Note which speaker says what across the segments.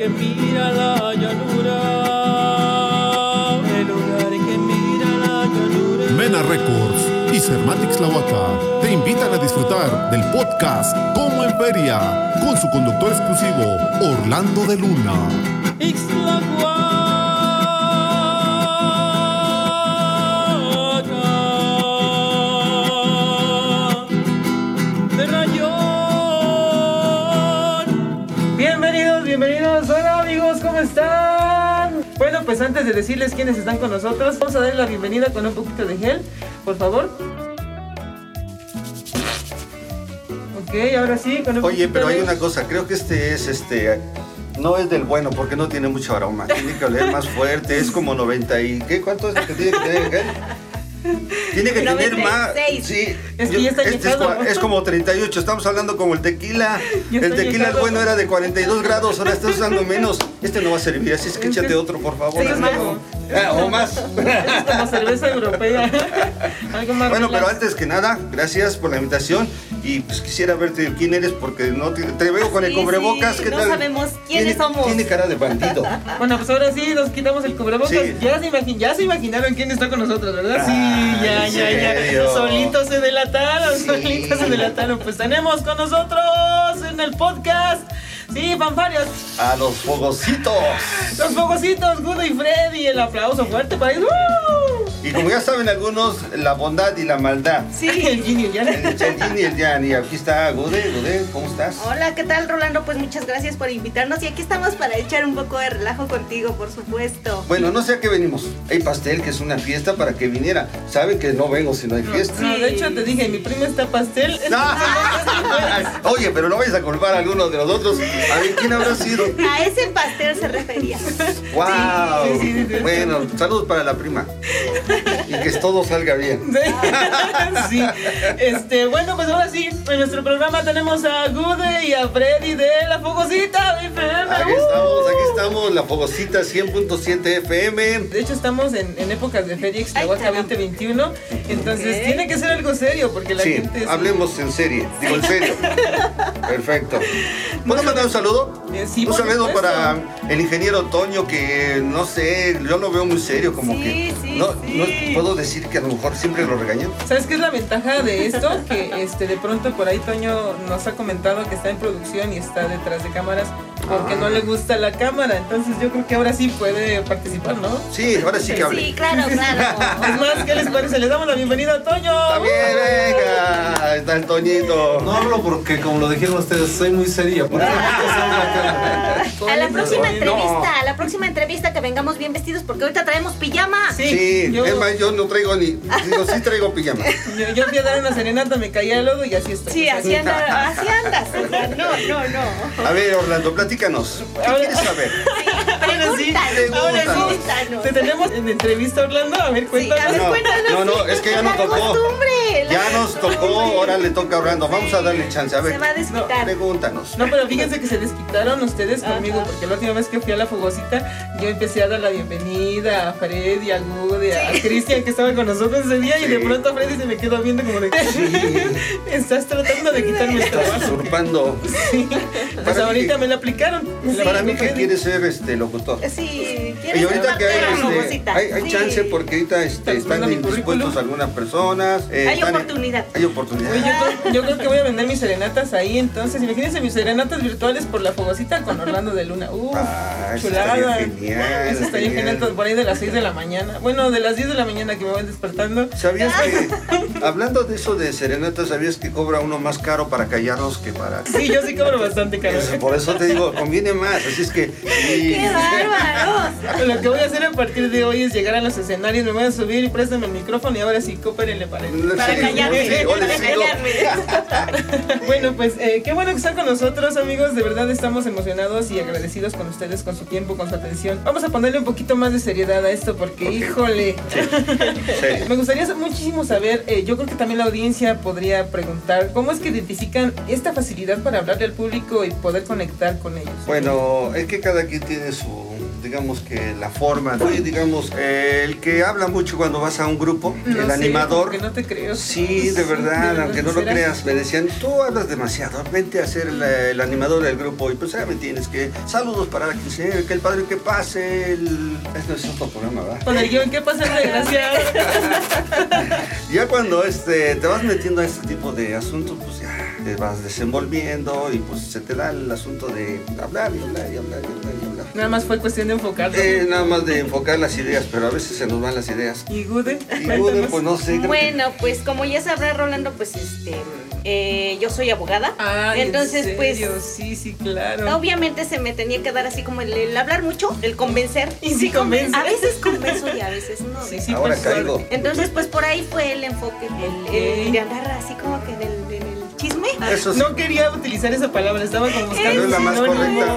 Speaker 1: que mira la llanura. El lugar que mira la llanura.
Speaker 2: Mena Records y Cermatix Lahuaca te invitan a disfrutar del podcast Como en Feria con su conductor exclusivo Orlando de Luna.
Speaker 1: Ixtlahuaca pues antes de decirles quiénes están con nosotros, vamos a darle la bienvenida con un poquito de gel, por favor. Ok, ahora sí, con un
Speaker 3: Oye, pero hay una cosa, creo que este es este no es del bueno porque no tiene mucho aroma. Tiene que oler más fuerte, es como 90 y ¿qué cuánto es que tiene que tener? Tiene que tener más.
Speaker 4: 96.
Speaker 3: Sí.
Speaker 1: Es que
Speaker 3: este es, como 38, estamos hablando como el tequila. El tequila
Speaker 1: añejado.
Speaker 3: bueno era de 42 grados, ahora estás usando menos. Este no va a servir, así es que
Speaker 1: Es que-
Speaker 3: échate otro, por favor.
Speaker 1: Sí,
Speaker 3: Ah, o más.
Speaker 1: Es como cerveza europea. Algo más
Speaker 3: Bueno, pero antes que nada, gracias por la invitación y pues quisiera verte quién eres porque no te, te veo con el cubrebocas.
Speaker 4: sí,
Speaker 3: ¿qué
Speaker 4: no
Speaker 3: tal?
Speaker 4: sabemos quiénes
Speaker 3: Tiene-
Speaker 4: somos.
Speaker 3: Tiene cara de bandido.
Speaker 1: Bueno, pues ahora sí nos quitamos el cubrebocas.
Speaker 3: Sí.
Speaker 1: Ya, se imagin- ya se imaginaron quién está con nosotros, ¿verdad? Sí,
Speaker 3: Ah,
Speaker 1: ya,
Speaker 3: ¿en
Speaker 1: ya, ya.
Speaker 3: serio?
Speaker 1: Solitos se delataron,
Speaker 3: Sí.
Speaker 1: solitos se delataron. Pues tenemos con nosotros en el podcast. Sí, fanfarios.
Speaker 3: A los fogocitos.
Speaker 1: Los fogocitos, Gudo y Freddy. El aplauso fuerte para ellos. ¡Uh!
Speaker 3: Y como ya saben algunos, la bondad y la maldad.
Speaker 1: El
Speaker 4: Sí.
Speaker 1: Gini, el
Speaker 3: El
Speaker 1: Yana.
Speaker 3: Chandín y el Jan. Y aquí está Gude. Gude, ¿cómo estás?
Speaker 4: Hola, ¿qué tal, Rolando? Pues muchas gracias por invitarnos y aquí estamos para echar un poco de relajo contigo, por supuesto.
Speaker 3: Bueno, no sé a qué venimos. Hay pastel, que es una fiesta para que viniera. Saben que no vengo si no hay fiesta.
Speaker 1: No, de hecho te dije, mi prima está pastel.
Speaker 3: No. Oye, pero no vayas a culpar a alguno de nosotros. A ver, ¿quién habrá sido?
Speaker 4: A ese pastel se refería.
Speaker 3: ¡Wow!
Speaker 1: sí, sí, sí.
Speaker 3: Bueno, saludos para la prima. Que todo salga bien.
Speaker 1: Sí. Este, bueno, pues ahora sí, en nuestro programa tenemos a Gude y a Freddy de La Fogosita de FM.
Speaker 3: Aquí
Speaker 1: ¡Uh!
Speaker 3: estamos, aquí estamos, la Fogosita 100.7 FM.
Speaker 1: De hecho, estamos en, en épocas de Feria Extrahuaca
Speaker 4: Ay, caramba.
Speaker 1: 2021. Entonces, tiene que ser algo serio porque la
Speaker 3: Sí,
Speaker 1: gente.
Speaker 3: hablemos en serie, digo en serio. Perfecto. ¿Puedo mandar un saludo?
Speaker 1: Eh, sí,
Speaker 3: un saludo
Speaker 1: supuesto.
Speaker 3: para el ingeniero Toño que no sé, yo lo veo muy serio, como
Speaker 4: Sí,
Speaker 3: que
Speaker 4: sí,
Speaker 3: no,
Speaker 4: sí.
Speaker 3: no puedo decir que a lo mejor siempre lo regañan.
Speaker 1: ¿Sabes qué es la ventaja de esto? Que este de pronto por ahí Toño nos ha comentado que está en producción y está detrás de cámaras porque
Speaker 3: Ah.
Speaker 1: no le gusta la cámara. Entonces yo creo que ahora sí puede participar, ¿no?
Speaker 3: Sí, ahora sí que hable.
Speaker 4: Sí, claro, claro.
Speaker 1: Es más, ¿qué les parece? Les damos la bienvenida a Toño.
Speaker 3: También, venga, está el Toñito.
Speaker 5: No hablo porque, como lo dijeron ustedes, soy muy seria. Por eso no cara.
Speaker 4: A la próxima
Speaker 1: No.
Speaker 4: entrevista, a la próxima entrevista que vengamos bien vestidos porque ahorita traemos pijama.
Speaker 1: Sí,
Speaker 3: Sí,
Speaker 1: yo,
Speaker 3: es más, yo no traigo ni, digo, sí traigo pijama.
Speaker 1: yo, yo fui a dar una serenata, me caí al lodo y así estoy.
Speaker 4: Sí, así andas, así andas. No, no, no.
Speaker 3: A ver, Orlando, platícanos. ¿Qué
Speaker 1: Ahora-
Speaker 3: quieres saber?
Speaker 1: Ahora sí, ahora sí. Te tenemos en entrevista, Orlando. A ver,
Speaker 4: Sí,
Speaker 1: cuéntanos.
Speaker 4: a ver,
Speaker 3: No,
Speaker 4: cuéntanos.
Speaker 3: no, no,
Speaker 4: sí.
Speaker 3: es que ya
Speaker 4: La
Speaker 3: tocó.
Speaker 4: costumbre,
Speaker 3: Ya nos tocó, ahora le toca a Orlando. Vamos a darle chance. A ver,
Speaker 4: Se va a desquitar.
Speaker 3: pregúntanos.
Speaker 1: No, pero fíjense que se desquitaron ustedes conmigo,
Speaker 4: Ajá.
Speaker 1: porque la última vez que fui a la fogosita, yo empecé a dar la bienvenida a Freddy, a Gude, a Cristian que estaba con nosotros ese día, y de
Speaker 3: Sí.
Speaker 1: pronto Freddy se me quedó viendo como de estás tratando de quitarme el
Speaker 3: Estás
Speaker 1: trabajo.
Speaker 3: usurpando.
Speaker 1: Sí. Pues
Speaker 3: Para
Speaker 1: ahorita
Speaker 3: que-
Speaker 1: me la aplicaron. Me
Speaker 3: Para mí que quiere ser este locutor.
Speaker 4: Sí,
Speaker 3: Y
Speaker 4: ¿quieres
Speaker 3: ahorita
Speaker 4: ser
Speaker 3: que hay, este, hay, hay
Speaker 4: Sí.
Speaker 3: chance porque ahorita este,
Speaker 1: ¿Estás
Speaker 3: están indispuestos algunas personas. eh,
Speaker 4: Hay
Speaker 3: están en-
Speaker 4: oportunidad.
Speaker 3: Hay oportunidad.
Speaker 1: Oye, yo, creo, yo creo que voy a vender mis serenatas ahí, entonces imagínense mis serenatas virtuales por la fogosita con Orlando de Luna. Uh,
Speaker 3: Ah, eso
Speaker 1: chulada.
Speaker 3: estaría genial,
Speaker 1: Eso estaría
Speaker 3: genial.
Speaker 1: genial por ahí de las 6 de la mañana. Bueno, de las 10 de la mañana que me voy despertando.
Speaker 3: ¿Sabías que, hablando de eso de serenata, sabías que cobra uno más caro para callarlos que para...
Speaker 1: Sí, yo sí cobro bastante caro.
Speaker 3: Eso, por eso te digo, conviene más. Así es que...
Speaker 4: ¡Qué bárbaros!
Speaker 1: Lo que voy a hacer a partir de hoy es llegar a los escenarios, me voy a subir y préstame el micrófono y ahora sí, coopérenle para él.
Speaker 4: Para
Speaker 3: Sí,
Speaker 1: Bueno, pues eh, qué bueno que están con nosotros, amigos. De verdad estamos emocionados y agradecidos con ustedes, con su tiempo, con su atención. Vamos a ponerle un poquito más de seriedad a esto porque, híjole.
Speaker 3: Sí.
Speaker 1: Me gustaría muchísimo saber, eh, yo creo que también la audiencia podría preguntar, ¿cómo es que identifican esta facilidad para hablarle al público y poder conectar con ellos?
Speaker 3: Bueno, es que cada quien tiene su, digamos que la forma, fui, digamos, eh, el que habla mucho cuando vas a un grupo,
Speaker 1: No
Speaker 3: el
Speaker 1: sé,
Speaker 3: animador.
Speaker 1: porque no te creo.
Speaker 3: Sí, de verdad, aunque no lo creas, me decían, tú hablas demasiado, vente a ser el, el animador del grupo. Y pues ya me tienes que, saludos para la quinceañera, que el padre que pase, el... Este es otro programa, ¿verdad?
Speaker 1: Con el guion, ¿qué pasa, desgraciado?
Speaker 3: Ya cuando este, te vas metiendo a este tipo de asuntos, pues ya te vas desenvolviendo y pues se te da el asunto de hablar y hablar y hablar y hablar y hablar.
Speaker 1: Nada más fue cuestión de enfocarlo.
Speaker 3: Eh, nada más de enfocar las ideas, pero a veces se nos van las ideas.
Speaker 1: ¿Y Gude?
Speaker 3: Y bueno, pues no sé. que-
Speaker 4: Bueno, pues como ya sabrá Rolando, pues este, eh, yo soy abogada.
Speaker 1: Ay, ¿en
Speaker 4: Entonces,
Speaker 1: serio?
Speaker 4: pues
Speaker 1: Sí, sí, claro.
Speaker 4: Obviamente se me tenía que dar así como el, el hablar mucho, el convencer.
Speaker 1: Y sí convence.
Speaker 4: A veces convenzo y a veces no.
Speaker 1: Sí, sí,
Speaker 3: Ahora
Speaker 1: por
Speaker 3: caigo.
Speaker 4: Entonces, pues por ahí fue el enfoque, el, el de andar así como que en el, en el chisme.
Speaker 3: Eso sí.
Speaker 1: No quería utilizar esa palabra, estaba como buscando
Speaker 3: Es la más correcta.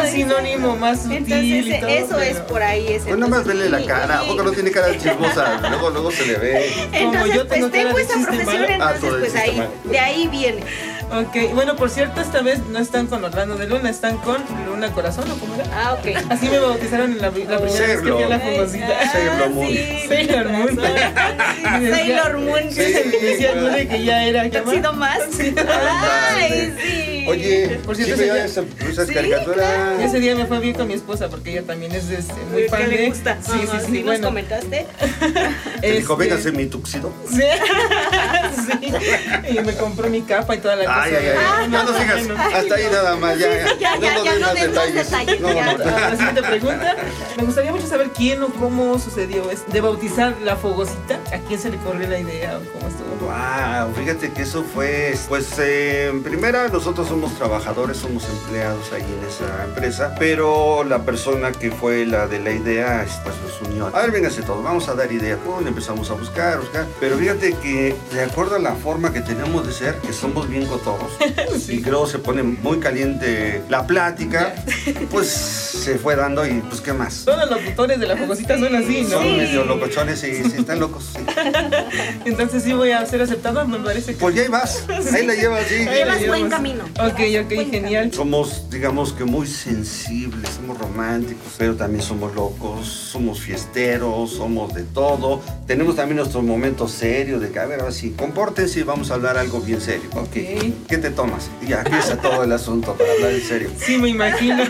Speaker 1: un sinónimo más sutil
Speaker 4: Entonces,
Speaker 1: y todo,
Speaker 4: eso es
Speaker 1: pero
Speaker 4: por ahí. Ese,
Speaker 3: Pues nada más vele la cara, ¿a
Speaker 4: y-
Speaker 3: poco no tiene cara de chismosa? Luego, luego se le ve.
Speaker 1: Como
Speaker 4: Entonces,
Speaker 1: yo tengo
Speaker 4: pues
Speaker 1: cara
Speaker 4: tengo
Speaker 1: de
Speaker 4: esa profesión.
Speaker 3: Ah,
Speaker 4: entonces
Speaker 3: el
Speaker 4: pues ahí, de ahí viene.
Speaker 1: Ok, bueno, por cierto, esta vez no están con Orlando de Luna, están con Luna Corazón, ¿o cómo era?
Speaker 4: Ah, ok.
Speaker 1: Así me bautizaron en la, la primera vez que fui a la
Speaker 3: Sailor.
Speaker 1: fogosita.
Speaker 3: Sailor Moon.
Speaker 4: sí,
Speaker 1: Sailor Moon.
Speaker 4: Sailor Moon.
Speaker 3: Sí.
Speaker 1: Decía Gude que ya era. ¿qué más?
Speaker 4: Ay, sí.
Speaker 3: Oye,
Speaker 1: Por
Speaker 3: ¿sí
Speaker 1: cierto,
Speaker 3: veía
Speaker 1: ese
Speaker 3: esa, esas
Speaker 4: Sí,
Speaker 3: caricaturas?
Speaker 1: Ese día me fue bien con mi esposa porque ella también es este, muy
Speaker 4: ¿Qué
Speaker 1: fan
Speaker 4: le
Speaker 1: de.
Speaker 4: gusta?
Speaker 1: Sí, sí,
Speaker 4: Ajá,
Speaker 1: sí.
Speaker 4: ¿Nos comentaste?
Speaker 3: Te dijo,
Speaker 1: este,
Speaker 3: véngase mi tuxido.
Speaker 1: Sí. sí. Y me compró mi capa y toda la cosa.
Speaker 3: Ay, ay, ay. Ya no sigas. Hasta ahí nada más, ya.
Speaker 4: Sí, sí, ya, ya,
Speaker 3: nos
Speaker 4: no den más
Speaker 3: detalles.
Speaker 4: detalles,
Speaker 3: No,
Speaker 4: ya.
Speaker 3: no.
Speaker 1: A la siguiente pregunta. Me gustaría mucho saber quién o cómo sucedió esto de bautizar la fogosita. ¿A quién se le corrió la idea o cómo estuvo?
Speaker 3: Wow, fíjate que eso fue, pues eh, en primera nosotros somos trabajadores, somos empleados ahí en esa empresa, pero la persona que fue la de la idea, pues nos unió. A ver, véngase todos, vamos a dar idea. Pum, empezamos a buscar, buscar. Pero fíjate que de acuerdo a la forma que tenemos de ser, que somos bien cotorros, y creo se pone muy caliente la plática, pues se fue dando y pues qué más.
Speaker 1: Todos los locutores de la fogosita son así, ¿no?
Speaker 3: Son medio locochones y sí, están locos. sí.
Speaker 1: Entonces sí voy a ser aceptado, me parece que.
Speaker 3: Pues ya ahí vas, ahí la llevas, sí.
Speaker 1: Ahí la
Speaker 4: Llevas buen camino.
Speaker 1: Ok, ok,
Speaker 4: buen
Speaker 1: genial.
Speaker 3: Somos, digamos que muy sensibles, somos románticos, pero también somos locos, somos fiesteros, somos de todo. Tenemos también nuestros momentos serios de que, a ver, ahora sí, compórtense y vamos a hablar algo bien serio.
Speaker 1: Ok.
Speaker 3: ¿Qué te tomas? Y ya empieza todo el asunto para hablar en serio.
Speaker 1: Sí, me imagino.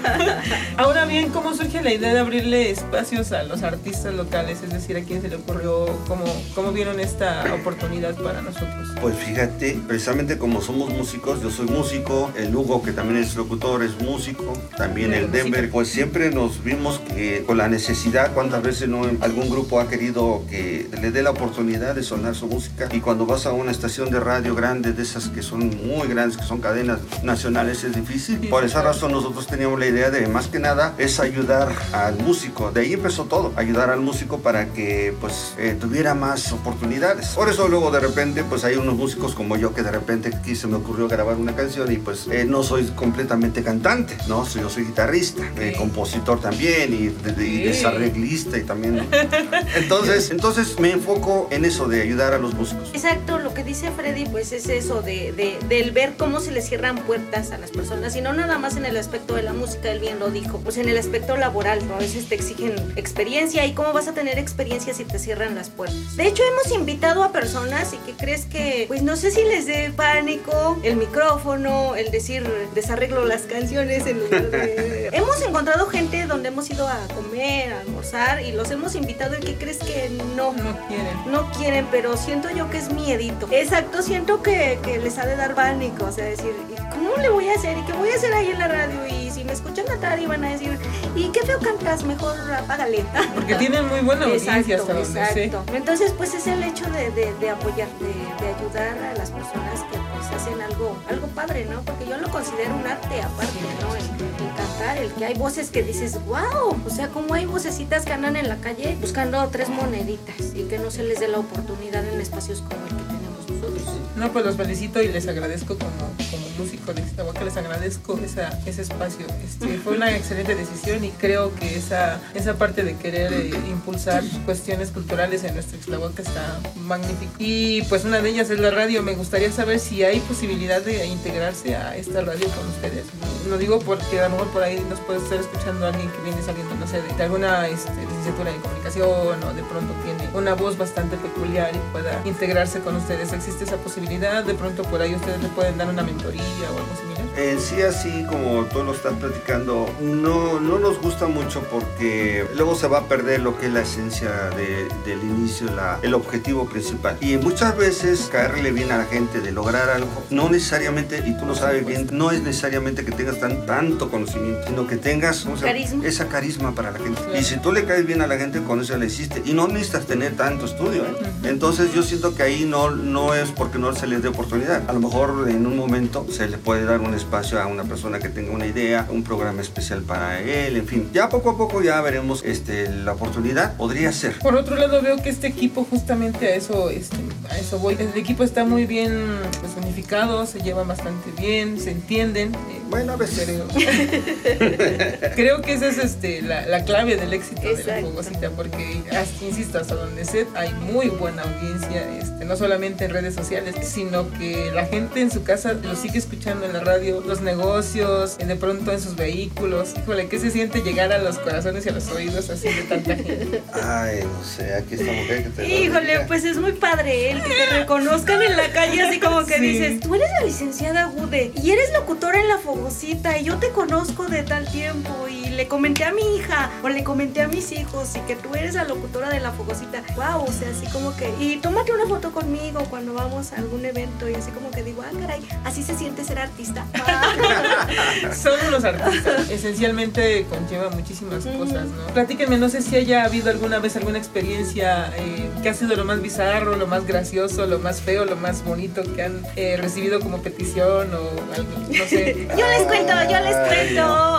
Speaker 1: Ahora bien, ¿cómo surge la idea de abrirle espacios a los artistas locales? Es decir, ¿a quién se le ocurrió? ¿Cómo, cómo vieron esta oportunidad para nosotros?
Speaker 3: Pues fíjate, precisamente como somos músicos, yo soy músico, el Hugo que también es locutor es músico, también el Denver, pues siempre nos vimos que con la necesidad, cuántas veces no algún grupo ha querido que le dé la oportunidad de sonar su música y cuando vas a una estación de radio grande de esas que son muy grandes, que son cadenas nacionales es difícil. Por esa razón nosotros teníamos la idea de más que nada es ayudar al músico, de ahí empezó todo, ayudar al músico para que pues eh, tuviera más oportunidades. Por eso luego de repente pues hay unos músicos como yo que de repente aquí se me ocurrió grabar una canción y pues eh, no soy completamente cantante, ¿no? Soy- Yo soy guitarrista, eh, compositor también y, de- de- y
Speaker 1: Ok.
Speaker 3: desarreglista y también. ¿no? Entonces, entonces me enfoco en eso de ayudar a los músicos.
Speaker 4: Exacto, lo que dice Freddy, pues es eso de, de- del ver cómo se les cierran puertas a las personas, y no nada más en el aspecto de la música, él bien lo dijo, pues en el aspecto laboral, ¿no? a veces te exigen experiencia, y cómo vas a tener experiencia si te cierran las puertas. De hecho, hemos invitado a personas y que crees que, pues no sé si les dé pánico el micrófono, el decir desarreglo las canciones en lugar de... hemos encontrado gente donde hemos ido a comer, a almorzar, y los hemos invitado y que crees que no,
Speaker 1: No quieren.
Speaker 4: no quieren, pero siento yo que es miedito. Exacto, siento que, que les ha de dar pánico. O sea, decir, ¿y ¿cómo le voy a hacer? ¿Y qué voy a hacer ahí en la radio? Y si me escuchan cantar y van a decir, ¿y qué feo cantas? Mejor apágale.
Speaker 1: Porque tienen muy buena audiencia hasta
Speaker 4: Exacto,
Speaker 1: sé.
Speaker 4: exacto. Entonces, pues es el hecho de, de- de apoyar, de, de ayudar a las personas que pues hacen algo, algo padre, ¿no? Porque yo lo considero un arte aparte, ¿no? El, el cantar, el que hay voces que dices, wow, o sea, como hay vocecitas que andan en la calle buscando tres moneditas y que no se les dé la oportunidad en espacios como el que.
Speaker 1: No, pues los felicito y les agradezco como, músico de Ixtahuaca, les agradezco esa, ese espacio. Este, fue una excelente decisión y creo que esa, esa parte de querer eh, impulsar cuestiones culturales en nuestro Ixtahuaca está magnífico. Y pues una de ellas es la radio. Me gustaría saber si hay posibilidad de integrarse a esta radio con ustedes. Lo digo porque a lo mejor por ahí nos puede estar escuchando alguien que viene saliendo, no sé, de alguna este, licenciatura en comunicación o de pronto tiene una voz bastante peculiar y pueda integrarse con ustedes. ¿Existe esa posibilidad? De pronto por ahí ustedes le pueden dar una mentoría similar.
Speaker 3: En sí, así como tú lo estás platicando, no, no nos gusta mucho porque luego se va a perder lo que es la esencia de- del inicio, la, el objetivo principal. Y muchas veces caerle bien a la gente de lograr algo, no necesariamente, y tú lo sabes bien, no es necesariamente que tengas tan, tanto conocimiento, sino que tengas ¿cómo se llama?
Speaker 4: Carisma.
Speaker 3: esa carisma para la gente.
Speaker 1: Claro.
Speaker 3: Y si tú le caes bien a la gente, con eso le hiciste. Y no necesitas tener tanto estudio. ¿eh? Entonces yo siento que ahí no, no es porque no se les dé oportunidad. A lo mejor en un momento se le puede dar un espacio a una persona que tenga una idea, un programa especial para él, en fin. Ya poco a poco ya veremos este, la oportunidad. Podría ser.
Speaker 1: Por otro lado veo que este equipo justamente a eso, este, a eso voy. El equipo está muy bien pues, unificado, se llevan bastante bien, se entienden.
Speaker 3: Bueno, a veces.
Speaker 1: Creo, creo que esa es este, la, la clave del éxito de la fogosita, porque hasta, insisto, hasta donde sé hay muy buena audiencia, este, no solamente en redes sociales, sino que la gente en su casa lo sigue escuchando en la radio, los negocios, de pronto en sus vehículos. Híjole, ¿qué se siente llegar a los corazones y a los oídos así de tanta gente?
Speaker 3: Ay, no sé, aquí esta mujer que te
Speaker 4: Híjole, pues es muy padre el que te reconozcan en la calle así como que
Speaker 1: Sí.
Speaker 4: dices, tú eres la licenciada Gude y eres locutora en La Fogosita y yo te conozco de tal tiempo le comenté a mi hija o le comenté a mis hijos y que tú eres la locutora de La Fogosita. Wow, o sea, así como que y tómate una foto conmigo cuando vamos a algún evento y así como que digo, ah, caray, así se siente ser artista.
Speaker 1: Son unos artistas. Esencialmente conlleva muchísimas cosas, ¿no? Platíquenme, no sé si haya habido alguna vez alguna experiencia eh, que ha sido lo más bizarro, lo más gracioso, lo más feo, lo más bonito que han eh, recibido como petición o algo, no sé.
Speaker 4: yo les cuento, yo les cuento.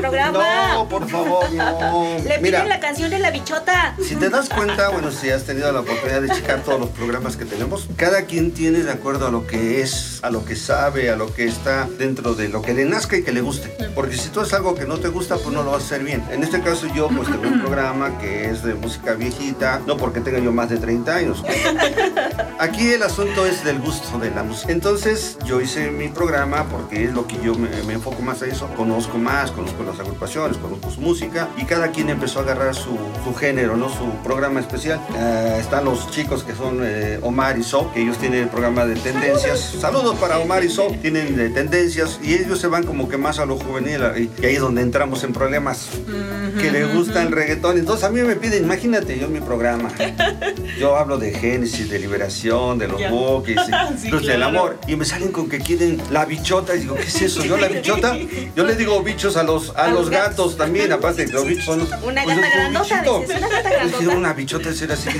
Speaker 4: Programa.
Speaker 3: No, por favor, no.
Speaker 4: Le
Speaker 3: Mira,
Speaker 4: piden la canción de la bichota.
Speaker 3: Si te das cuenta, bueno, si has tenido la oportunidad de checar todos los programas que tenemos, cada quien tiene de acuerdo a lo que es, a lo que sabe, a lo que está dentro de lo que le nazca y que le guste. Porque si tú es algo que no te gusta, pues no lo vas a hacer bien. En este caso yo pues tengo un programa que es de música viejita, no porque tenga yo más de 30 años. Aquí el asunto es del gusto de la música. Entonces yo hice mi programa porque es lo que yo me, me enfoco más a eso. Conozco más, conozco las agrupaciones, conozco su música y cada quien empezó a agarrar su, su género, ¿no? Su programa especial. Eh, están los chicos que son eh, Omar y So, que ellos tienen el programa de tendencias. Saludos para Omar y So, tienen de tendencias y ellos se van como que más a lo juvenil y, ahí es donde entramos en problemas que le gusta el reggaetón. Entonces a mí me piden, imagínate yo mi programa. Yo hablo de Génesis, de liberación, de los buques,
Speaker 1: Sí,
Speaker 3: los del amor. Y me salen con que quieren la bichota. Y digo, ¿qué es eso? Yo la bichota. Yo le digo bichos a los, a los gatos también, aparte los bichos son.
Speaker 4: Una
Speaker 3: pues,
Speaker 4: gata grandota, dices, una gata grandota.
Speaker 3: una bichota será así.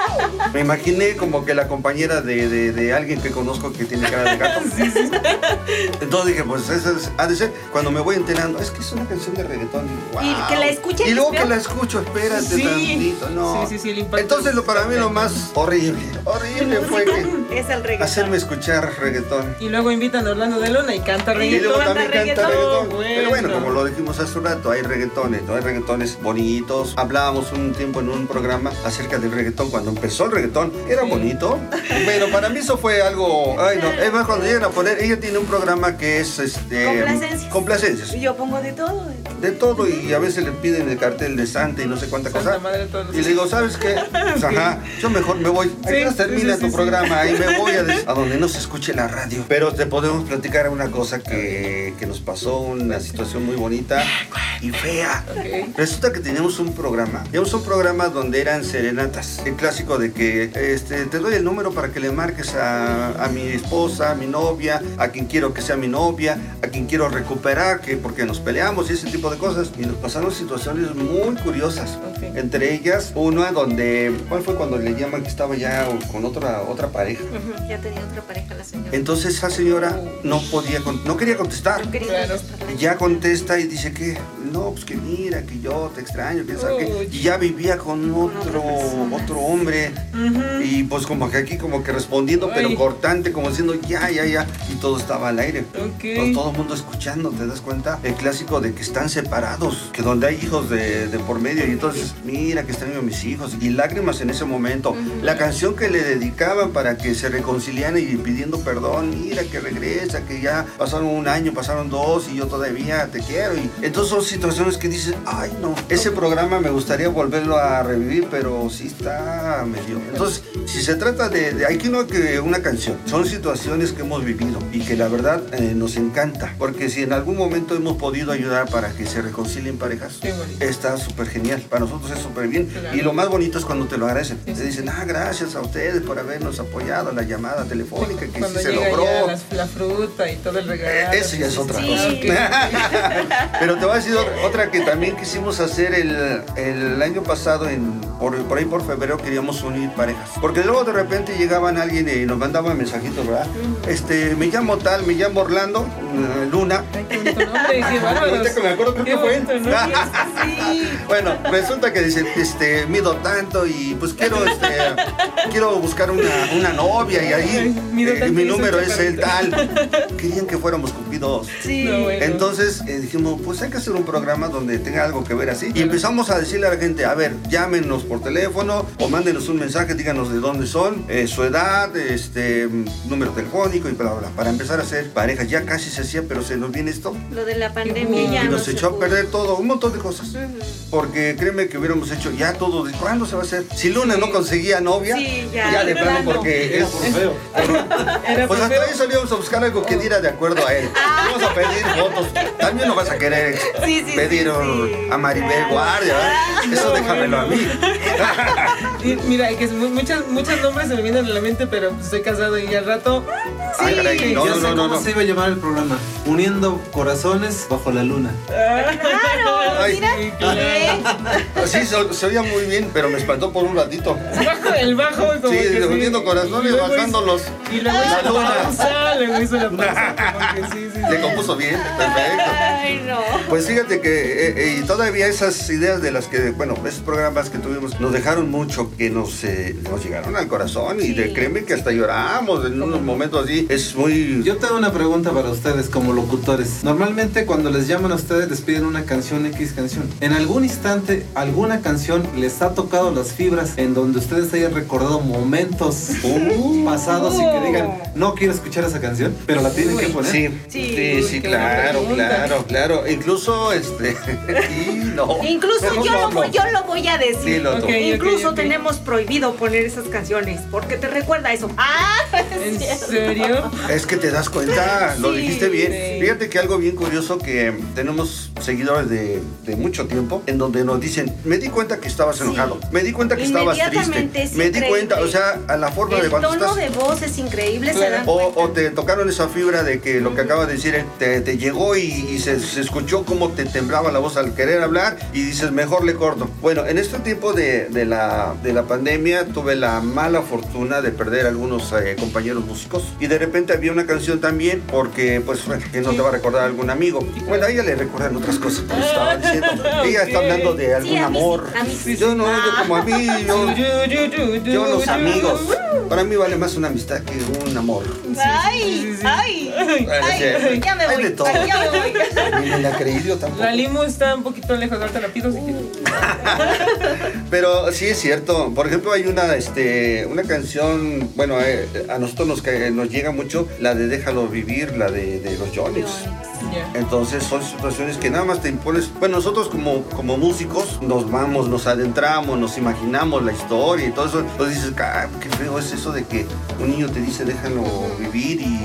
Speaker 3: Me imaginé como que la compañera de, de- de alguien que conozco que tiene cara de gato. Entonces dije, pues eso es- ha de ser. Cuando me voy enterando, es que es una canción de reggaetón. Y,
Speaker 4: que la escuchen
Speaker 3: Y luego que la escucho, espérate
Speaker 1: Sí.
Speaker 3: tantito, no.
Speaker 1: Sí, sí, sí, el impacto
Speaker 3: Entonces lo, para mí lo más horrible, horrible fue que
Speaker 4: Es el reggaetón.
Speaker 3: hacerme escuchar reggaetón.
Speaker 1: Y luego invitan a Orlando de Luna y canta
Speaker 3: Y
Speaker 1: reggaetón.
Speaker 3: luego
Speaker 4: canta
Speaker 3: también canta
Speaker 4: reggaetón.
Speaker 3: reggaetón. Pero bueno, como lo dijimos hace un rato, hay reggaetones, ¿no? Hay reggaetones bonitos. Hablábamos un tiempo en un programa acerca del reggaetón. Cuando empezó el reggaetón, era
Speaker 1: Sí.
Speaker 3: bonito. Bueno, para mí eso fue algo. Ay, no. Es más, cuando llegan a poner, ella tiene un programa que es este.
Speaker 4: Complacencias.
Speaker 3: Complacencias.
Speaker 4: Y yo pongo de todo.
Speaker 3: De todo, y a veces le piden el cartel de Santa y no sé cuánta
Speaker 1: Santa
Speaker 3: cosa.
Speaker 1: madre de todos los-
Speaker 3: Y le digo, ¿sabes qué? Pues, ajá, yo mejor me voy. Ahí
Speaker 1: Sí,
Speaker 3: termina
Speaker 1: sí,
Speaker 3: tu
Speaker 1: sí,
Speaker 3: programa y me voy a, a donde no se escuche la radio. Pero te podemos platicar una cosa que, que nos pasó, una situación muy bonita y fea.
Speaker 1: Ok.
Speaker 3: Resulta que teníamos un programa, teníamos un programa donde eran serenatas. El clásico de que este, te doy el número para que le marques a, a mi esposa, a mi novia, a quien quiero que sea mi novia, a quien quiero recuperar, que porque nos peleamos y ese tipo de cosas. Y nos pasaron situaciones muy curiosas.
Speaker 1: Ok.
Speaker 3: Entre ellas, una donde, ¿cuál fue cuando le llaman que estaba ya con otra, otra pareja?
Speaker 4: Ujú, Ya tenía otra pareja la señora.
Speaker 3: Entonces esa señora no podía, no quería contestar.
Speaker 4: No quería
Speaker 1: Claro.
Speaker 4: contestarle.
Speaker 3: Ya contesta y dice que no, pues que mira, que yo te extraño, que qué. Y ya vivía con otro, otro hombre.
Speaker 1: Ujú.
Speaker 3: Y pues como que aquí como que respondiendo, pero cortante, como diciendo ya, ya, ya. Y todo estaba al aire.
Speaker 1: Ok.
Speaker 3: Pues todo el mundo escuchando, ¿te das cuenta? El clásico de que están separados, que donde hay hijos de, de por medio. Y entonces, mira que extraño a mis hijos. Y lágrimas en ese momento. La canción que le dedicaban para que se reconciliaran y pidiendo perdón, mira que regresa, que ya pasaron un año, pasaron dos y yo todavía te quiero. Y entonces son situaciones que dices, ay no, ese programa me gustaría volverlo a revivir, pero sí está medio. Entonces, si se trata de, de aquí no que una canción, son situaciones que hemos vivido y que la verdad eh, nos encanta, porque si en algún momento hemos podido ayudar para que se reconcilien parejas, está súper genial, para nosotros es súper bien.
Speaker 1: Claro.
Speaker 3: Y lo más bonito es cuando te lo agradecen,
Speaker 1: Sí,
Speaker 3: te dicen, ah, gracias a ustedes por habernos apoyado la llamada telefónica, que
Speaker 1: Cuando
Speaker 3: sí se logró.
Speaker 1: las- la fruta y todo el regalo.
Speaker 3: Eh, Eso ya es otra
Speaker 4: Sí.
Speaker 3: cosa. Pero te voy a decir otra, otra que también quisimos hacer el, el año pasado, en, por, por ahí por febrero, queríamos unir parejas. Porque luego de repente llegaban alguien y nos mandaban mensajitos, ¿verdad? Este, me llamo tal, me llamo Orlando, Luna.
Speaker 1: Ay, qué bonito nombre, qué bárbaros.
Speaker 3: Ahorita que me acuerdo, creo
Speaker 1: Qué
Speaker 3: que fue.
Speaker 1: bonito nombre.
Speaker 4: Sí.
Speaker 3: Bueno, resulta que dice, este, mido tanto y pues quiero, este, quiero buscar una, una novia y ahí
Speaker 1: Ay,
Speaker 3: eh, mi número es el tal. Querían que fuéramos cupidos.
Speaker 4: Sí.
Speaker 1: No, bueno.
Speaker 3: Entonces eh, dijimos, pues hay que hacer un programa donde tenga algo que ver así. Y empezamos a decirle a la gente, a ver, llámenos por teléfono o mándenos un mensaje, díganos de dónde son, eh, su edad, este, número telefónico y bla, bla, bla. Para empezar a hacer parejas. Ya casi se pero se nos viene esto
Speaker 4: Lo de la pandemia
Speaker 1: Y
Speaker 4: ya
Speaker 3: y
Speaker 4: no
Speaker 3: nos
Speaker 4: se
Speaker 3: echó a perder todo, un montón de cosas. Porque créeme que hubiéramos hecho ya todo. ¿de ¿Cuándo se va a hacer? Si Luna no conseguía novia,
Speaker 4: Sí, ya,
Speaker 3: de
Speaker 4: de
Speaker 3: plano porque
Speaker 5: Era
Speaker 3: es...
Speaker 5: por feo.
Speaker 1: Era
Speaker 3: Pues hasta a buscar algo que diera de acuerdo a él. Vamos a pedir fotos. También no vas a querer
Speaker 4: Sí, sí,
Speaker 3: pedir
Speaker 4: sí,
Speaker 3: un-
Speaker 4: sí.
Speaker 3: a Maribel Guardia. ¿verdad? Eso
Speaker 1: No,
Speaker 3: déjamelo a mí.
Speaker 1: Y mira, que es mu- muchos, muchos nombres se me vienen a la mente, pero pues, estoy casado y al rato.
Speaker 3: Ay, caray, no,
Speaker 5: ya
Speaker 3: no,
Speaker 5: sé
Speaker 3: no, no,
Speaker 5: cómo
Speaker 3: no.
Speaker 5: se iba a llamar el programa. Uniendo corazones bajo la luna.
Speaker 4: Claro,
Speaker 3: Ay.
Speaker 4: mira.
Speaker 1: Sí, claro.
Speaker 3: Sí, se, se oía muy bien, pero me espantó por un ratito.
Speaker 1: Bajo el bajo, como
Speaker 3: Sí,
Speaker 1: que
Speaker 3: uniendo corazones,
Speaker 1: Y luego
Speaker 3: bajándolos.
Speaker 1: hizo- Y luego hizo
Speaker 3: La luna.
Speaker 1: pausa, luego hizo la pausa, como que sí, sí, sí.
Speaker 3: Le compuso bien, perfecto.
Speaker 4: Ay, no.
Speaker 3: Pues fíjate que eh, eh, y todavía esas ideas de las que, bueno, esos programas que tuvimos nos dejaron mucho que nos, eh, nos llegaron al corazón y de
Speaker 4: Sí.
Speaker 3: créeme que hasta lloramos en unos momentos así. Es muy...
Speaker 5: Yo tengo una pregunta para ustedes como locutores. Normalmente cuando les llaman a ustedes les piden una canción X canción. ¿En algún instante alguna canción les ha tocado las fibras en donde ustedes hayan recordado momentos
Speaker 3: Uh.
Speaker 5: pasados y que digan no quiero escuchar esa canción, pero la tienen que poner?
Speaker 3: Sí,
Speaker 4: Sí.
Speaker 3: sí, claro, claro, claro. Incluso, este, y no.
Speaker 4: Incluso yo
Speaker 3: no
Speaker 4: lo, voy, yo lo voy a decir.
Speaker 3: Dilo.
Speaker 4: Incluso tenemos prohibido poner esas canciones porque te recuerda eso. Ah,
Speaker 1: ¿En
Speaker 4: es cierto.
Speaker 1: Serio?
Speaker 3: Es que te das cuenta, lo
Speaker 4: Sí,
Speaker 3: dijiste bien.
Speaker 1: sí.
Speaker 3: Fíjate que algo bien curioso que tenemos seguidores de, de mucho tiempo en donde nos dicen, me di cuenta que estabas
Speaker 4: Sí.
Speaker 3: enojado, me di cuenta que estabas triste,
Speaker 4: es
Speaker 3: me di cuenta, o sea, a la forma de
Speaker 4: El
Speaker 3: cuando
Speaker 4: tono
Speaker 3: estás...
Speaker 4: de voz es increíble, se
Speaker 1: Claro.
Speaker 4: dan
Speaker 3: O, o te tocaron esa fibra de que lo que acaba de decir, te, te llegó y, y se, se escuchó cómo te temblaba la voz al querer hablar y dices, mejor le corto. Bueno, en este tiempo de, de la, de la pandemia tuve la mala fortuna de perder algunos eh, compañeros músicos y de repente había una canción también porque, pues, bueno, que no te va a recordar algún amigo. Bueno, a ella le recuerdan otras cosas, como estaba diciendo. Ella está hablando de algún amor.
Speaker 4: a mí sí.
Speaker 3: Yo no, yo como a mí, yo... Yo los amigos. Para mí vale más una amistad que un amor.
Speaker 4: Ay,
Speaker 1: sí, sí.
Speaker 4: ay,
Speaker 3: Bueno, sí,
Speaker 4: ay, ya me voy,
Speaker 3: de todo.
Speaker 4: ay, ya me voy.
Speaker 3: Ni me la creí yo tampoco.
Speaker 1: La limo está un poquito lejos, ahorita la pido si.
Speaker 3: Pero sí es cierto. Por ejemplo, hay una, este, una canción, bueno, eh, a nosotros nos, nos llega mucho la de Déjalo vivir, la de, de los Johnny's.
Speaker 1: Ya.
Speaker 3: Entonces son situaciones que nada más te impones. Bueno, nosotros como, como músicos nos vamos, nos adentramos, nos imaginamos la historia y todo eso. Entonces dices, "Ah, qué feo es eso de que un niño te dice déjalo vivir y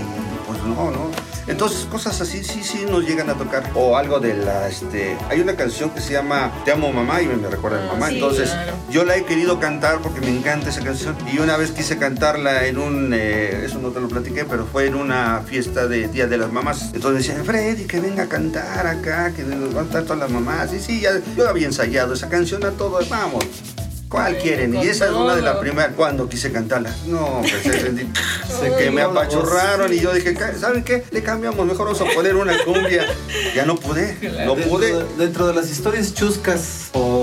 Speaker 3: no, ¿no? Entonces cosas así sí, sí nos llegan a tocar. O algo de la, este, hay una canción que se llama Te amo mamá y me, recuerda a mi
Speaker 4: Ah,
Speaker 3: mamá.
Speaker 4: sí,
Speaker 3: Entonces
Speaker 1: claro.
Speaker 3: yo la he querido cantar porque me encanta esa canción. Y una vez quise cantarla en un, eh, eso no te lo platiqué, pero fue en una fiesta de Día de las Mamás. Entonces decían, Freddy, que venga a cantar acá, que nos van a estar todas las mamás. Y sí, ya, yo había ensayado esa canción a todos, vamos. ¿Cuál quieren? Y esa es una de las primeras. Cuando quise cantarla, no, pues se sentí-
Speaker 5: Se
Speaker 3: que me apachurraron y yo dije, "Ca- ¿saben qué? Le cambiamos, mejor vamos a poner una cumbia. Ya no pude, no
Speaker 5: Dentro
Speaker 3: pude.
Speaker 5: de- Dentro de las historias chuscas o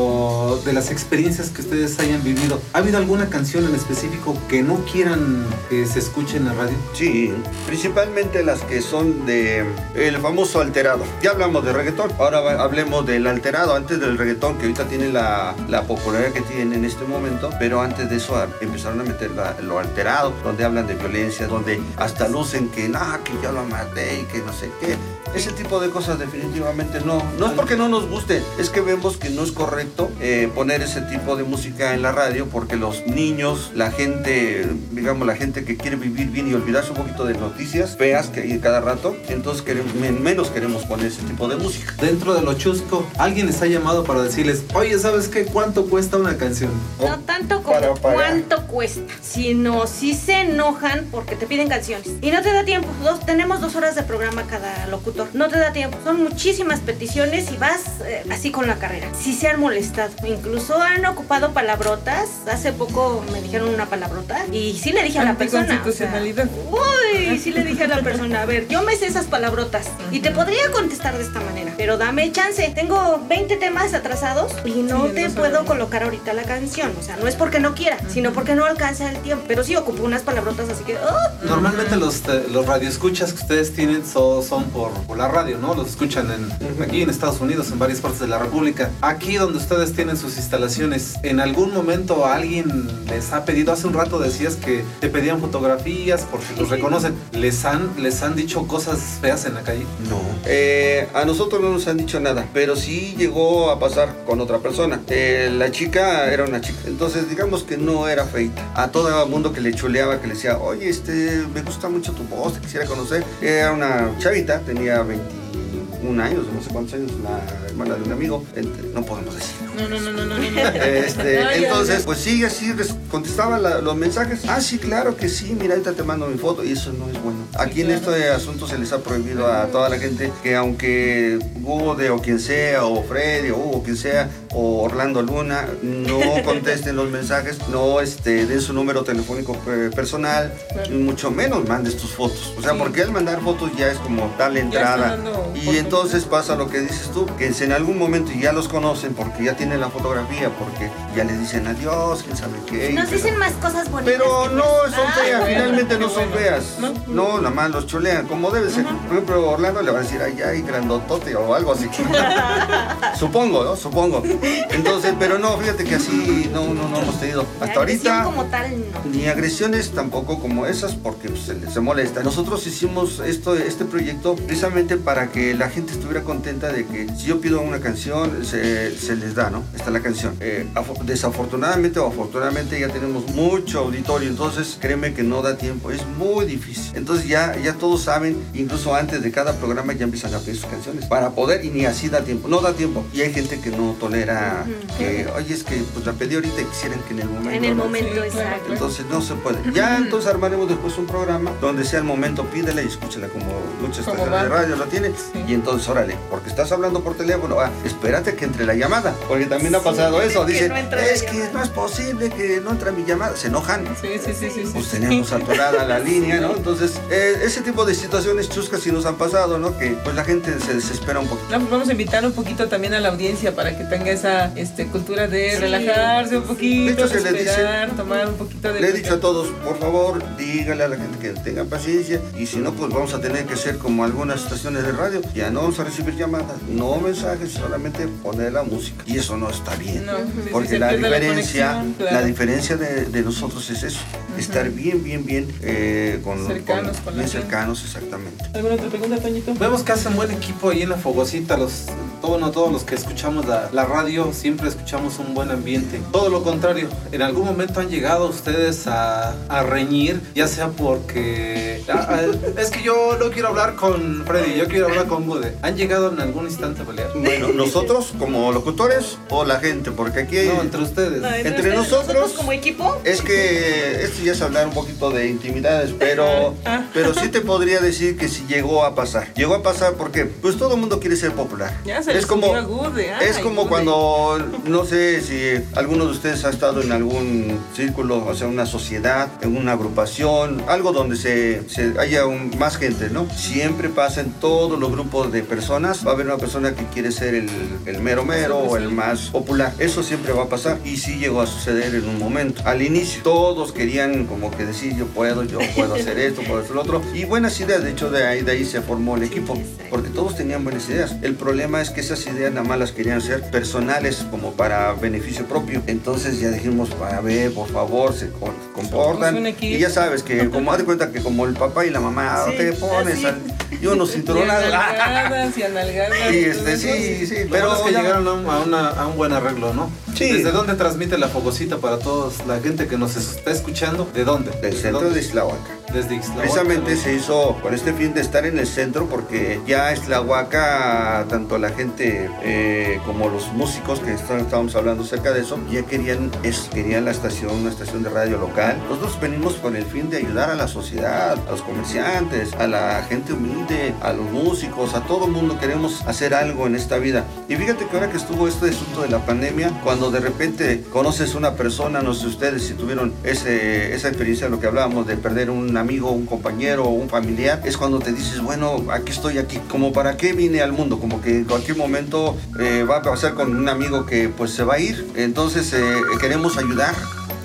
Speaker 5: de las experiencias que ustedes hayan vivido, ¿ha habido alguna canción en específico que no quieran que se escuche en la radio?
Speaker 3: Sí, principalmente las que son de el famoso alterado. Ya hablamos de reggaetón, ahora hablemos del alterado, antes del reggaetón que ahorita tiene la, la popularidad que tiene en este momento, pero antes de eso empezaron a meter la- lo alterado, donde hablan de violencia, donde hasta lucen que nah, que yo lo maté y que no sé qué. Ese tipo de cosas definitivamente no. No es porque no nos guste, es que vemos que no es correcto eh, poner ese tipo de música en la radio porque los niños, la gente, digamos la gente que quiere vivir bien y olvidarse un poquito de noticias feas que hay cada rato, entonces queremos, menos queremos poner ese tipo de música.
Speaker 5: Dentro de lo chusco, alguien les ha llamado para decirles, oye, ¿sabes qué? ¿Cuánto cuesta una canción?
Speaker 4: No tanto como
Speaker 3: Para
Speaker 4: cuánto cuesta, sino si se enojan porque te piden canciones. Y no te da tiempo. Dos, tenemos dos horas de programa cada locutor. No te da tiempo. Son muchísimas peticiones y vas eh, así con la carrera. Si se han molestado. Incluso han ocupado palabrotas. Hace poco me dijeron una palabrota. Y sí le dije a la persona. o sea. Uy, sí le dije a la persona, a ver, yo me sé esas palabrotas y te podría contestar de esta manera, pero dame chance. Tengo 20 temas atrasados y no
Speaker 1: Sí,
Speaker 4: te
Speaker 1: no
Speaker 4: puedo colocar ahorita la canción. O sea, no es porque no quiera, sino porque no alcanza el tiempo. Pero sí ocupo unas palabrotas, así que... ¡oh!
Speaker 5: Normalmente los, eh, los radioescuchas que ustedes tienen so- son por, la radio, ¿no? Los escuchan en, aquí en Estados Unidos, en varias partes de la República. Aquí donde ustedes tienen sus instalaciones, ¿en algún momento alguien les ha pedido? Hace un rato decías que te pedían fotografías porque los reconocen. ¿Les han, les han dicho cosas feas en la calle?
Speaker 3: No. Eh, a nosotros no nos han dicho nada, pero sí llegó a pasar con otra persona. Eh, la chica era una chica, entonces digamos que no era feita. A todo el mundo que le chuleaba, que le decía, oye, este, me gusta mucho tu voz, te quisiera conocer. Era una chavita, tenía 20. 21 años, no sé cuántos años, la hermana de un amigo. No podemos decir.
Speaker 1: No, no, no, no, no.
Speaker 3: Este, entonces, pues sí, así contestaba la- los mensajes. Ah, sí, claro que sí, mira, ahorita te mando mi foto. Y eso no es bueno. Aquí en este asunto se les ha prohibido a toda la gente que aunque Gude o quien sea, o Freddy, o Hugo, quien sea, o Orlando Luna, no contesten los mensajes, no este, den su número telefónico eh, personal, mucho menos mandes tus fotos. O sea, porque al mandar fotos ya es como
Speaker 1: está
Speaker 3: entrada. Y
Speaker 1: por-
Speaker 3: entonces pasa lo que dices tú, que si en algún momento ya los conocen porque ya tienen la fotografía, porque ya les dicen adiós, quién sabe qué.
Speaker 4: Nos dicen más cosas bonitas.
Speaker 3: pero no
Speaker 4: pues,
Speaker 3: son
Speaker 4: ah,
Speaker 3: feas,
Speaker 1: bueno,
Speaker 3: finalmente no son feas.
Speaker 1: No.
Speaker 3: No, nada más los chulean, como debe ser. Por ejemplo, Orlando le va a decir, ay, ay, grandotote o algo así. Supongo, ¿no? Supongo. Entonces, pero no, fíjate que así no, no, no hemos tenido. Hasta ahorita.
Speaker 4: como tal, no.
Speaker 3: Ni agresiones tampoco como esas porque pues, se, se molesta. Nosotros hicimos esto, este proyecto precisamente para que la gente estuviera contenta de que si yo pido una canción se, se les da, ¿no? Está la canción. Eh, afo- desafortunadamente o afortunadamente ya tenemos mucho auditorio, entonces créeme que no da tiempo, es muy difícil. Entonces ya, ya todos saben, incluso antes de cada programa ya empiezan a pedir sus canciones para poder y ni así da tiempo, no da tiempo. Y hay gente que no tolera que, oye, es que pues la pedí ahorita y quisieran que en el momento.
Speaker 4: En el
Speaker 3: ¿no?
Speaker 4: momento,
Speaker 1: claro,
Speaker 4: exacto.
Speaker 3: Entonces no se puede. Ya entonces armaremos después un programa donde sea el momento, pídela y escúchela como muchas estaciones de radio lo tienen.
Speaker 1: Sí.
Speaker 3: Y entonces, órale, porque estás hablando por teléfono, ah, espérate que entre la llamada. Porque también ha
Speaker 4: Sí,
Speaker 3: pasado eso.
Speaker 4: no la
Speaker 3: es que
Speaker 4: llamada".
Speaker 3: no es posible que no entre mi llamada. Se enojan.
Speaker 1: Sí, sí, sí, sí.
Speaker 3: Pues tenemos saturada la línea, ¿no? Entonces, eh, ese tipo de situaciones chuscas sí nos han pasado, ¿no? Que pues la gente se desespera un poquito.
Speaker 1: No, pues vamos a invitar un poquito también a la audiencia para que tenga esa este, cultura de
Speaker 4: Sí,
Speaker 1: relajarse un poquito,
Speaker 3: De hecho, dice-
Speaker 1: respirar, tomar un poquito de...
Speaker 3: Le he dicho a todos, por favor, dígale a la gente que tenga paciencia y si no, pues vamos a tener que ser como algunas estaciones de radio. Ya no vamos a recibir llamadas, no mensajes, solamente poner la música. Y eso no está bien.
Speaker 1: No,
Speaker 3: Porque la diferencia, la,
Speaker 1: conexión, claro.
Speaker 3: diferencia de, de nosotros es eso, estar bien, bien, bien eh, con,
Speaker 1: Cercanos con la
Speaker 3: bien cercanos, exactamente.
Speaker 1: ¿Alguna otra pregunta, Toñito?
Speaker 5: Vemos que hacen buen equipo ahí en la fogosita. Los, todo, no, todos los que escuchamos la, la radio siempre escuchamos un buen ambiente. Todo lo contrario, en algún momento han llegado ustedes a, a reñir, ya sea porque. ah, ah, es que yo no quiero hablar con Freddy, yo quiero hablar con Bude. ¿Han llegado en algún instante a pelear?
Speaker 3: Bueno, nosotros como locutores o la gente, porque aquí hay...
Speaker 5: No, entre ustedes.
Speaker 4: No,
Speaker 3: Entre
Speaker 4: ustedes-
Speaker 3: nosotros-
Speaker 4: como equipo,
Speaker 3: Es que este eso ya es hablar un poquito de intimidades, pero,
Speaker 1: Ah.
Speaker 3: pero sí te podría decir que sí llegó a pasar. Llegó a pasar porque pues todo el mundo quiere ser popular.
Speaker 1: Ya se
Speaker 3: es como
Speaker 1: Gude, ay,
Speaker 3: es como
Speaker 1: Gude.
Speaker 3: cuando no sé si alguno de ustedes ha estado en algún círculo, o sea, una sociedad, en una agrupación, algo donde se, se haya un- más gente, ¿no? Siempre pasa en todos los grupos de personas, va a haber una persona que quiere ser el, el mero mero o el más popular. Eso siempre va a pasar y sí llegó a suceder en un momento. Al inicio todos querían como que decir yo puedo, yo puedo hacer esto, puedo hacer lo otro. Y buenas ideas, de hecho de ahí, de ahí se formó el equipo, porque todos tenían buenas ideas. El problema es que esas ideas nada más las querían ser personales como para beneficio propio. Entonces ya dijimos, a ver, por favor, se co- comportan. Y ya sabes que como haz de cuenta que como el papá y la mamá
Speaker 4: Sí,
Speaker 3: te pones al, y unos
Speaker 1: Y analgadas, y analgadas.
Speaker 3: Y este, sí, sí,
Speaker 5: Pero es que llegaron a un, a una- a un buen arreglo, ¿no?
Speaker 3: Sí.
Speaker 5: ¿Desde dónde transmite la fogosita para todos la gente que nos está escuchando? ¿De dónde?
Speaker 3: del
Speaker 5: ¿Desde
Speaker 3: centro
Speaker 5: dónde?
Speaker 3: de Islahuaca.
Speaker 5: Desde Ixtlahuaca.
Speaker 3: Precisamente se hizo con este fin de estar en el centro porque ya Islahuaca, tanto la gente eh, como los músicos que está- estábamos hablando acerca de eso, ya querían, es, querían la estación, una estación de radio local. Nosotros venimos con el fin de ayudar a la sociedad, a los comerciantes, a la gente humilde, a los músicos, a todo mundo queremos hacer algo en esta vida. Y fíjate que ahora que estuvo este asunto de la pandemia, cuando de repente conoces una persona, no sé ustedes si tuvieron ese, esa experiencia de lo que hablábamos de perder un amigo, un compañero un familiar, es cuando te dices, bueno, aquí estoy aquí, como para qué vine al mundo, como que en cualquier momento eh, va a pasar con un amigo que pues se va a ir, entonces eh, queremos ayudar.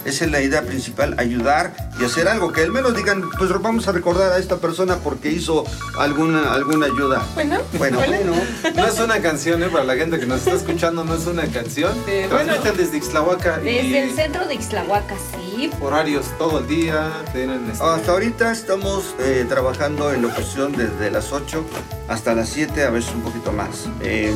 Speaker 3: Esa es la idea principal, ayudar y hacer algo. Que al menos digan, pues vamos a recordar a esta persona porque hizo alguna, alguna ayuda.
Speaker 1: Bueno,
Speaker 3: Bueno,
Speaker 1: bueno.
Speaker 5: No es una canción, ¿eh? Para la gente que nos está escuchando, no es una canción.
Speaker 1: Eh, bueno.
Speaker 5: Desde Ixtlahuaca y
Speaker 4: Desde el centro de Ixtlahuaca, sí.
Speaker 5: horarios todo el día. Tienen este,
Speaker 3: Hasta ahorita estamos eh, trabajando en locución desde las 8 hasta las 7, a veces un poquito más. Eh,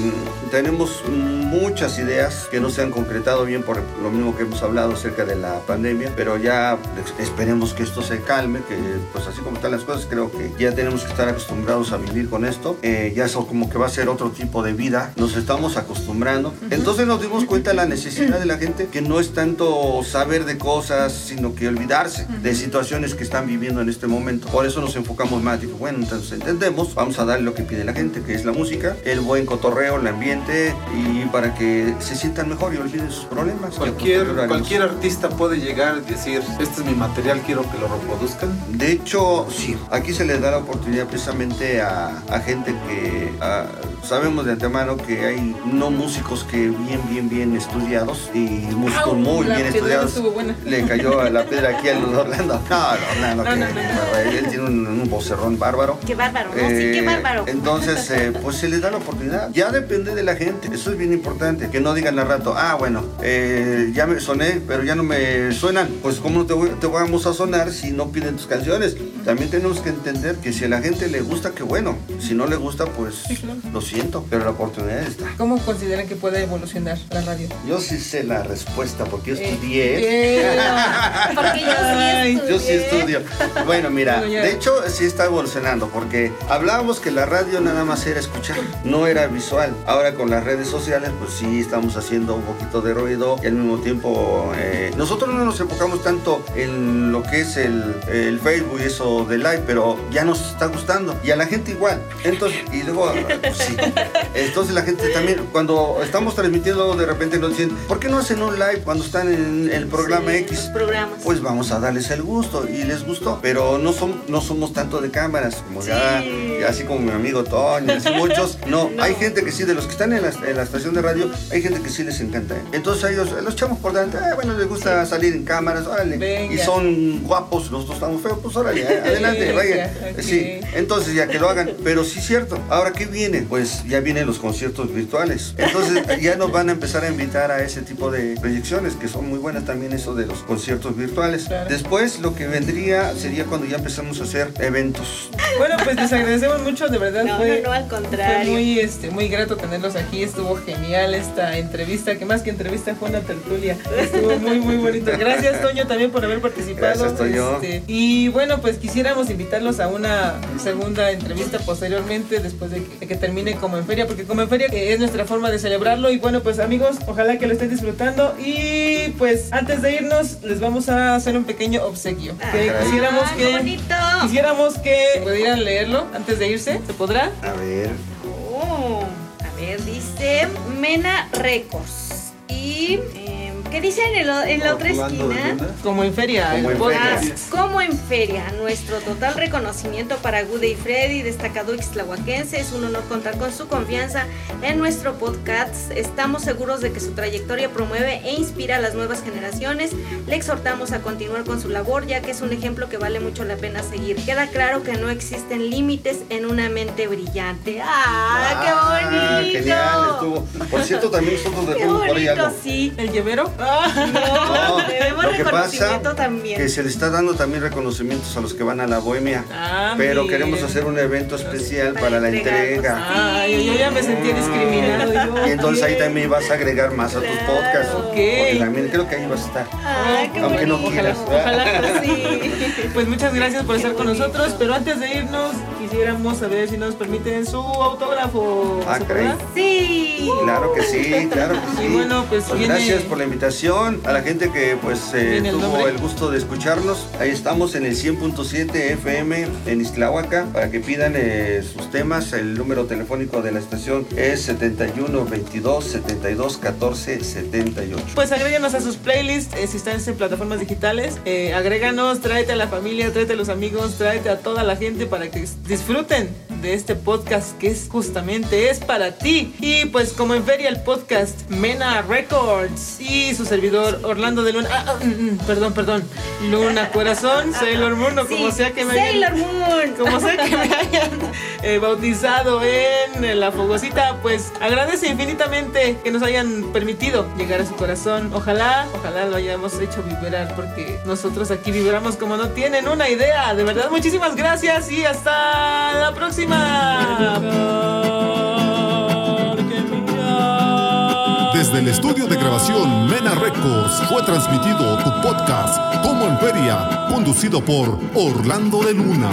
Speaker 3: tenemos muchas ideas que no se han concretado bien por lo mismo que hemos hablado acerca de la pandemia, pero ya ex- esperemos que esto se calme, que pues así como están las cosas, creo que ya tenemos que estar acostumbrados a vivir con esto. Eh, ya eso como que va a ser otro tipo de vida, nos estamos acostumbrando. Entonces nos dimos cuenta de la necesidad de la gente que no es tanto saber de cosas, sino que olvidarse de situaciones que están viviendo en este momento. Por eso nos enfocamos más. Digo, bueno, entonces entendemos, vamos a darle lo que pide la gente, que es la música, el buen cotorreo, el ambiente, y para que se sientan mejor y olviden sus problemas.
Speaker 5: Cualquier, cualquier artista puede llegar y decir, este es mi material, quiero que lo reproduzcan.
Speaker 3: De hecho, sí, aquí se les da la oportunidad precisamente a, a gente que a- sabemos de antemano que hay no músicos que bien, bien, bien estudiados y músicos muy
Speaker 1: la
Speaker 3: bien estudiados. Le cayó a la piedra aquí al Orlando. No, Orlando,
Speaker 1: No,
Speaker 3: que-
Speaker 1: no, no, no.
Speaker 3: él tiene un, un vocerrón bárbaro.
Speaker 4: Qué bárbaro, ¿no? sí, qué
Speaker 3: Eh,
Speaker 4: bárbaro.
Speaker 3: Entonces, eh, pues se les da la oportunidad. Ya depende de la gente. Eso es bien importante. Que no digan al rato, ah, bueno, eh, ya me soné, pero ya no me suenan. Pues, ¿cómo no te, voy- te vamos a sonar si no piden tus canciones? También tenemos que entender que si a la gente le gusta, qué bueno. Si no le gusta, pues
Speaker 1: Sí, claro.
Speaker 3: lo siento, pero la oportunidad está.
Speaker 1: ¿Cómo consideran que puede evolucionar la radio?
Speaker 3: Yo sí sé la respuesta porque yo
Speaker 1: Eh,
Speaker 3: estudié.
Speaker 1: eh,
Speaker 4: Porque yo
Speaker 1: Ay,
Speaker 4: sí
Speaker 3: Yo sí estudio. Bueno, mira, de hecho sí está evolucionando porque hablábamos que la radio nada más era escuchar, no era visual. Ahora con las redes sociales, pues sí estamos haciendo un poquito de ruido y al mismo tiempo eh, nosotros no nos enfocamos tanto en lo que es el, el Facebook y eso de live, pero ya nos está gustando y a la gente igual. Entonces, y luego, pues sí. Entonces la gente también, cuando estamos transmitiendo, de repente nos dicen, ¿por qué no hacen un live cuando están en el programa
Speaker 4: Sí,
Speaker 3: X?
Speaker 4: programas.
Speaker 3: pues vamos a darles el gusto y les gustó, pero no, son, no somos tanto de cámaras como ya,
Speaker 4: Sí.
Speaker 3: ya así como mi amigo Toño, así muchos, no,
Speaker 4: No.
Speaker 3: hay gente que sí, de los que están en la, en la estación de radio, hay gente que sí les encanta, entonces a ellos, los echamos por delante, "Ah, bueno, les gusta salir en cámaras,
Speaker 1: Venga.
Speaker 3: y son guapos, nosotros estamos feos, pues órale, adelante,
Speaker 1: ok.
Speaker 3: sí, entonces ya que lo hagan, pero sí cierto, ahora ¿qué viene? Pues ya vienen los conciertos virtuales, entonces ya nos van a empezar a invitar a ese tipo de proyecciones, que son muy buenas también eso de los conciertos virtuales.
Speaker 1: Claro.
Speaker 3: Después lo que vendría sería cuando ya empezamos a hacer eventos.
Speaker 1: Bueno, pues les agradecemos mucho, de verdad
Speaker 4: No,
Speaker 1: fue,
Speaker 4: no, no, al
Speaker 1: fue
Speaker 4: contrario.
Speaker 1: muy, este, muy grato tenerlos aquí, estuvo genial esta entrevista, que más que entrevista fue una tertulia, estuvo muy, muy bonito. Gracias, Toño, también por haber participado. Este, y bueno, pues quisiéramos invitarlos a una segunda entrevista posteriormente, después de que, de que termine como en feria, porque como en feria eh, es nuestra forma de celebrarlo. Y bueno, pues amigos, ojalá que lo estén disfrutando. Y pues antes de irnos, les vamos a hacer un pequeño obsequio. Que
Speaker 3: caray.
Speaker 1: quisiéramos
Speaker 4: Ah, qué
Speaker 1: que.
Speaker 4: bonito.
Speaker 1: Quisiéramos que pudieran leerlo antes de irse. ¿Se podrá?
Speaker 3: A ver.
Speaker 4: Oh, a ver, dice Mena Records. Y, eh, ¿qué dice en, el- en la otra
Speaker 5: de
Speaker 4: esquina?
Speaker 1: Como en feria,
Speaker 3: Como
Speaker 1: el
Speaker 3: en
Speaker 1: podcast.
Speaker 3: feria.
Speaker 4: Como en feria, nuestro total reconocimiento para Gude y Freddy, destacado ixtlahuaquense. Es un honor contar con su confianza en nuestro podcast. Estamos seguros de que su trayectoria promueve e inspira a las nuevas generaciones. Le exhortamos a continuar con su labor, ya que es un ejemplo que vale mucho la pena seguir. Queda claro que no existen límites en una mente brillante. ¡Ah, qué bonito!
Speaker 3: Genial, estuvo. Por cierto, también nosotros
Speaker 4: ¡Qué
Speaker 3: dejamos por ahí
Speaker 4: bonito,
Speaker 3: algo.
Speaker 4: sí!
Speaker 1: ¿El llevero?
Speaker 4: No, debemos
Speaker 3: lo que pasa
Speaker 4: reconocimiento también.
Speaker 3: que se le está dando también reconocimientos a los que van a la bohemia.
Speaker 1: Ah,
Speaker 3: pero
Speaker 1: miren.
Speaker 3: queremos hacer un evento especial
Speaker 4: Para
Speaker 3: para la entrega.
Speaker 1: Ay, yo ya me sentí discriminado. yo,
Speaker 3: Y entonces ahí también vas a agregar más a tus podcasts.
Speaker 1: Ok.
Speaker 3: Porque también creo que ahí vas a estar.
Speaker 4: Ah, qué
Speaker 3: Aunque no quieras.
Speaker 1: Ojalá.
Speaker 4: Sí.
Speaker 1: Pues muchas gracias por
Speaker 4: Qué
Speaker 1: estar con
Speaker 4: bonito.
Speaker 1: nosotros, pero antes de irnos quisiéramos saber si nos permiten su autógrafo.
Speaker 3: Ah,
Speaker 1: ¿Se
Speaker 3: caray.
Speaker 4: Sí.
Speaker 3: Claro que sí, claro que sí.
Speaker 1: Y bueno, pues viene-
Speaker 3: gracias por la invitación. A la gente que pues eh,
Speaker 1: el
Speaker 3: tuvo
Speaker 1: nombre.
Speaker 3: el gusto de escucharnos. Ahí estamos en el 100.7 FM en Islahuaca para que pidan eh, sus temas. El número telefónico de la estación es 71 22 72 14 78.
Speaker 1: Pues agréganos a sus playlists eh, si están en plataformas digitales. Eh, agréganos, tráete a la familia, tráete a los amigos, tráete a toda la gente para que disfruten de este podcast que es justamente es para ti. Y pues como en feria el podcast Mena Records y su servidor Orlando de Luna. ah, ah, mm, mm, perdón, perdón. Luna Corazón, Sailor Moon o como sea que me hayan-
Speaker 4: Sailor Moon.
Speaker 1: como sea que me hayan eh, bautizado en la fogosita, pues agradece infinitamente que nos hayan permitido llegar a su corazón. Ojalá, ojalá lo hayamos hecho vibrar, porque nosotros aquí vibramos como no tienen una idea. De verdad, muchísimas gracias y hasta la próxima.
Speaker 2: Desde el estudio de grabación Mena Records fue transmitido tu podcast Como en Feria, conducido por Orlando de Luna.